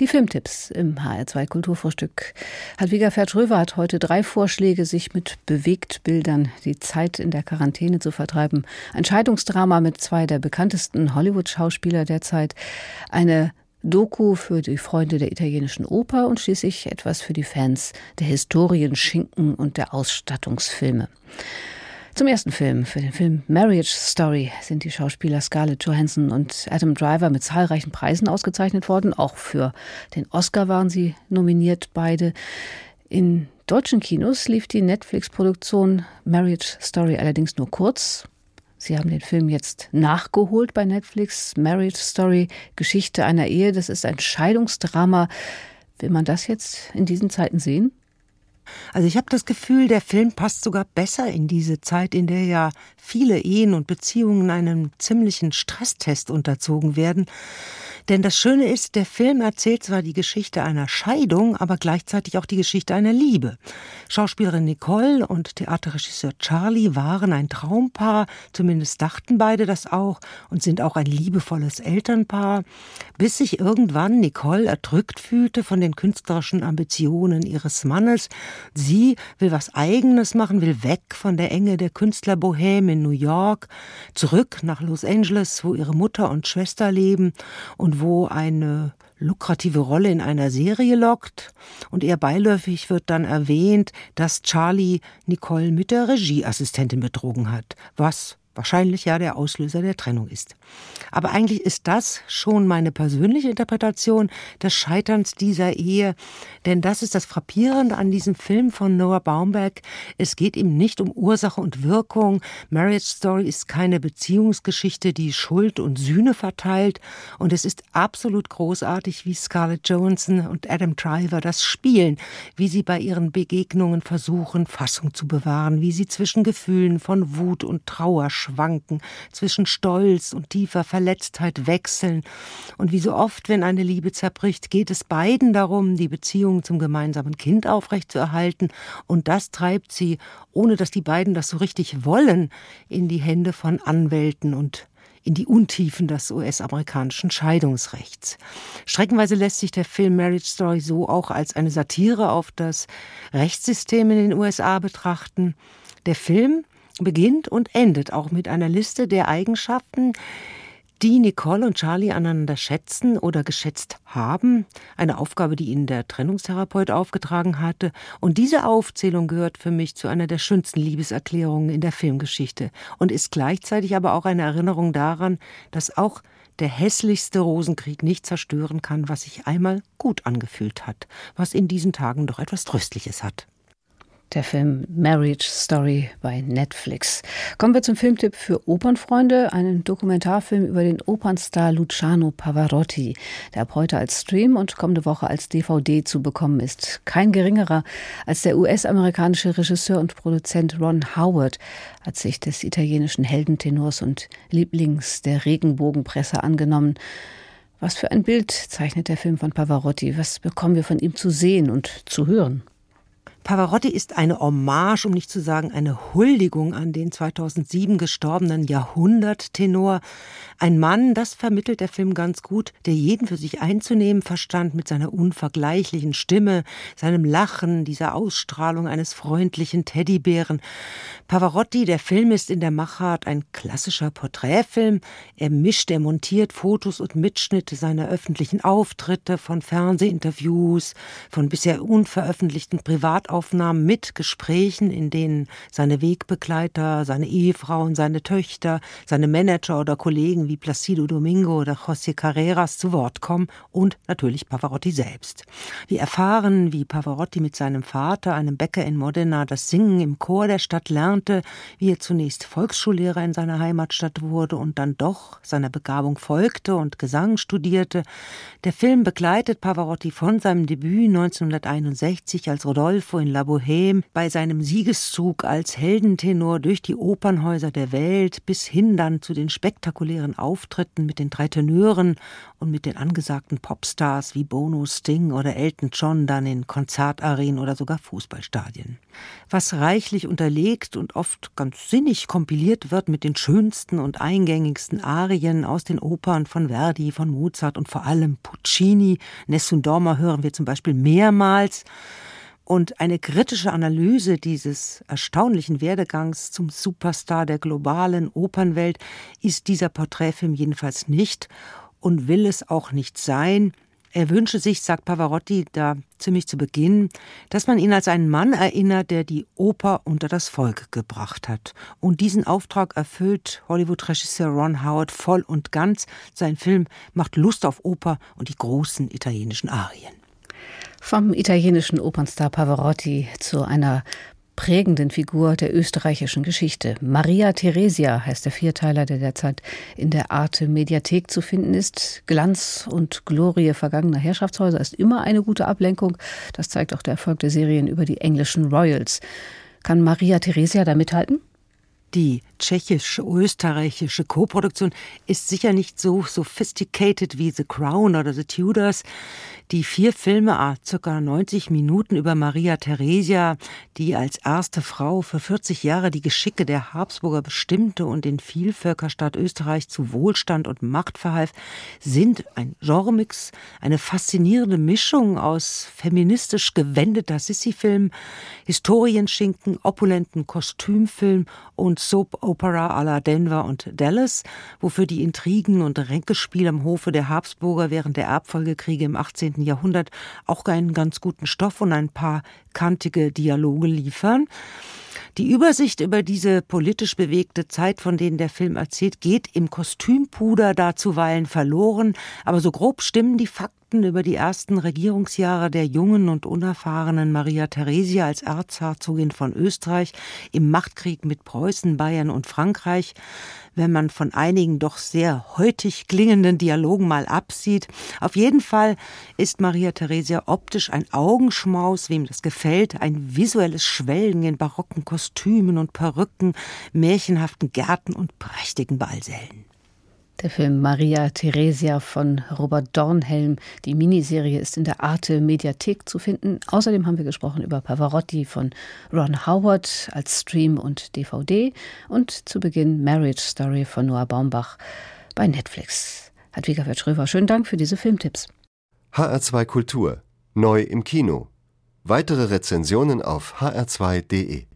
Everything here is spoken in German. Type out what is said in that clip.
Die Filmtipps im HR2 Kulturfrühstück. Hadwiga Vertröver hat heute drei Vorschläge, sich mit Bewegtbildern die Zeit in der Quarantäne zu vertreiben. Ein Scheidungsdrama mit zwei der bekanntesten Hollywood-Schauspieler der Zeit, eine Doku für die Freunde der italienischen Oper und schließlich etwas für die Fans der Historien, Schinken und der Ausstattungsfilme. Zum ersten Film, für den Film Marriage Story, sind die Schauspieler Scarlett Johansson und Adam Driver mit zahlreichen Preisen ausgezeichnet worden. Auch für den Oscar waren sie nominiert, beide. In deutschen Kinos lief die Netflix-Produktion Marriage Story allerdings nur kurz. Sie haben den Film jetzt nachgeholt bei Netflix. Marriage Story, Geschichte einer Ehe, das ist ein Scheidungsdrama. Will man das jetzt in diesen Zeiten sehen? Also ich habe das Gefühl, der Film passt sogar besser in diese Zeit, in der ja viele Ehen und Beziehungen einem ziemlichen Stresstest unterzogen werden. Denn das Schöne ist, der Film erzählt zwar die Geschichte einer Scheidung, aber gleichzeitig auch die Geschichte einer Liebe. Schauspielerin Nicole und Theaterregisseur Charlie waren ein Traumpaar, zumindest dachten beide das auch, und sind auch ein liebevolles Elternpaar, bis sich irgendwann Nicole erdrückt fühlte von den künstlerischen Ambitionen ihres Mannes. Sie will was Eigenes machen, will weg von der Enge der Künstlerbohème in New York, zurück nach Los Angeles, wo ihre Mutter und Schwester leben und wo eine lukrative Rolle in einer Serie lockt. Und eher beiläufig wird dann erwähnt, dass Charlie Nicole mit der Regieassistentin betrogen hat, was wahrscheinlich ja der Auslöser der Trennung ist. Aber eigentlich ist das schon meine persönliche Interpretation des Scheiterns dieser Ehe, denn das ist das Frappierende an diesem Film von Noah Baumberg. Es geht ihm nicht um Ursache und Wirkung. Marriage Story ist keine Beziehungsgeschichte, die Schuld und Sühne verteilt und es ist absolut großartig, wie Scarlett Johansson und Adam Driver das spielen, wie sie bei ihren Begegnungen versuchen, Fassung zu bewahren, wie sie zwischen Gefühlen von Wut und Trauer schwanken, zwischen Stolz und tiefer Verletztheit wechseln. Und wie so oft, wenn eine Liebe zerbricht, geht es beiden darum, die Beziehung zum gemeinsamen Kind aufrechtzuerhalten. Und das treibt sie, ohne dass die beiden das so richtig wollen, in die Hände von Anwälten und in die Untiefen des US-amerikanischen Scheidungsrechts. Streckenweise lässt sich der Film Marriage Story so auch als eine Satire auf das Rechtssystem in den USA betrachten. Der Film beginnt und endet auch mit einer Liste der Eigenschaften, die Nicole und Charlie aneinander schätzen oder geschätzt haben. Eine Aufgabe, die ihnen der Trennungstherapeut aufgetragen hatte. Und diese Aufzählung gehört für mich zu einer der schönsten Liebeserklärungen in der Filmgeschichte und ist gleichzeitig aber auch eine Erinnerung daran, dass auch der hässlichste Rosenkrieg nicht zerstören kann, was sich einmal gut angefühlt hat, was in diesen Tagen doch etwas Tröstliches hat der Film Marriage Story bei Netflix. Kommen wir zum Filmtipp für Opernfreunde, einen Dokumentarfilm über den Opernstar Luciano Pavarotti, der ab heute als Stream und kommende Woche als DVD zu bekommen ist. Kein geringerer als der US-amerikanische Regisseur und Produzent Ron Howard hat sich des italienischen Heldentenors und Lieblings der Regenbogenpresse angenommen. Was für ein Bild zeichnet der Film von Pavarotti? Was bekommen wir von ihm zu sehen und zu hören? Pavarotti ist eine Hommage, um nicht zu sagen eine Huldigung an den 2007 gestorbenen Jahrhunderttenor. Ein Mann, das vermittelt der Film ganz gut, der jeden für sich einzunehmen verstand mit seiner unvergleichlichen Stimme, seinem Lachen, dieser Ausstrahlung eines freundlichen Teddybären. Pavarotti, der Film ist in der Machart ein klassischer Porträtfilm. Er mischt, er montiert Fotos und Mitschnitte seiner öffentlichen Auftritte, von Fernsehinterviews, von bisher unveröffentlichten Privataufnahmen Aufnahmen mit Gesprächen, in denen seine Wegbegleiter, seine Ehefrauen, seine Töchter, seine Manager oder Kollegen wie Placido Domingo oder José Carreras zu Wort kommen und natürlich Pavarotti selbst. Wir erfahren, wie Pavarotti mit seinem Vater, einem Bäcker in Modena, das Singen im Chor der Stadt lernte, wie er zunächst Volksschullehrer in seiner Heimatstadt wurde und dann doch seiner Begabung folgte und Gesang studierte. Der Film begleitet Pavarotti von seinem Debüt 1961 als Rodolfo in La Bohème, bei seinem Siegeszug als Heldentenor durch die Opernhäuser der Welt bis hin dann zu den spektakulären Auftritten mit den drei Tenören und mit den angesagten Popstars wie Bono, Sting oder Elton John dann in Konzertarenen oder sogar Fußballstadien. Was reichlich unterlegt und oft ganz sinnig kompiliert wird mit den schönsten und eingängigsten Arien aus den Opern von Verdi, von Mozart und vor allem Puccini. Nessun Dorma hören wir zum Beispiel mehrmals. Und eine kritische Analyse dieses erstaunlichen Werdegangs zum Superstar der globalen Opernwelt ist dieser Porträtfilm jedenfalls nicht und will es auch nicht sein. Er wünsche sich, sagt Pavarotti da ziemlich zu Beginn, dass man ihn als einen Mann erinnert, der die Oper unter das Volk gebracht hat. Und diesen Auftrag erfüllt Hollywood-Regisseur Ron Howard voll und ganz. Sein Film macht Lust auf Oper und die großen italienischen Arien. Vom italienischen Opernstar Pavarotti zu einer prägenden Figur der österreichischen Geschichte. Maria Theresia heißt der Vierteiler, der derzeit in der Arte Mediathek zu finden ist. Glanz und Glorie vergangener Herrschaftshäuser ist immer eine gute Ablenkung. Das zeigt auch der Erfolg der Serien über die englischen Royals. Kann Maria Theresia da mithalten? Die tschechisch-österreichische Koproduktion ist sicher nicht so sophisticated wie The Crown oder The Tudors. Die vier Filme, ah, circa 90 Minuten über Maria Theresia, die als erste Frau für 40 Jahre die Geschicke der Habsburger bestimmte und den Vielvölkerstaat Österreich zu Wohlstand und Macht verhalf, sind ein Genremix, eine faszinierende Mischung aus feministisch gewendeter Sissi-Film, Historienschinken, opulenten Kostümfilm und Soap Opera à la Denver und Dallas, wofür die Intrigen und Ränkespiel am Hofe der Habsburger während der Erbfolgekriege im 18. Jahrhundert auch einen ganz guten Stoff und ein paar kantige Dialoge liefern. Die Übersicht über diese politisch bewegte Zeit, von denen der Film erzählt, geht im Kostümpuder da zuweilen verloren, aber so grob stimmen die Fakten über die ersten Regierungsjahre der jungen und unerfahrenen Maria Theresia als Erzherzogin von Österreich im Machtkrieg mit Preußen, Bayern und Frankreich wenn man von einigen doch sehr heutig klingenden Dialogen mal absieht. Auf jeden Fall ist Maria Theresia optisch ein Augenschmaus, wem das gefällt, ein visuelles Schwelgen in barocken Kostümen und Perücken, märchenhaften Gärten und prächtigen Ballsälen. Der Film Maria Theresia von Robert Dornhelm. Die Miniserie ist in der Arte Mediathek zu finden. Außerdem haben wir gesprochen über Pavarotti von Ron Howard als Stream und DVD und zu Beginn Marriage Story von Noah Baumbach bei Netflix. Hedwiga Vertröver, schönen Dank für diese Filmtipps. HR2 Kultur. Neu im Kino. Weitere Rezensionen auf hr2.de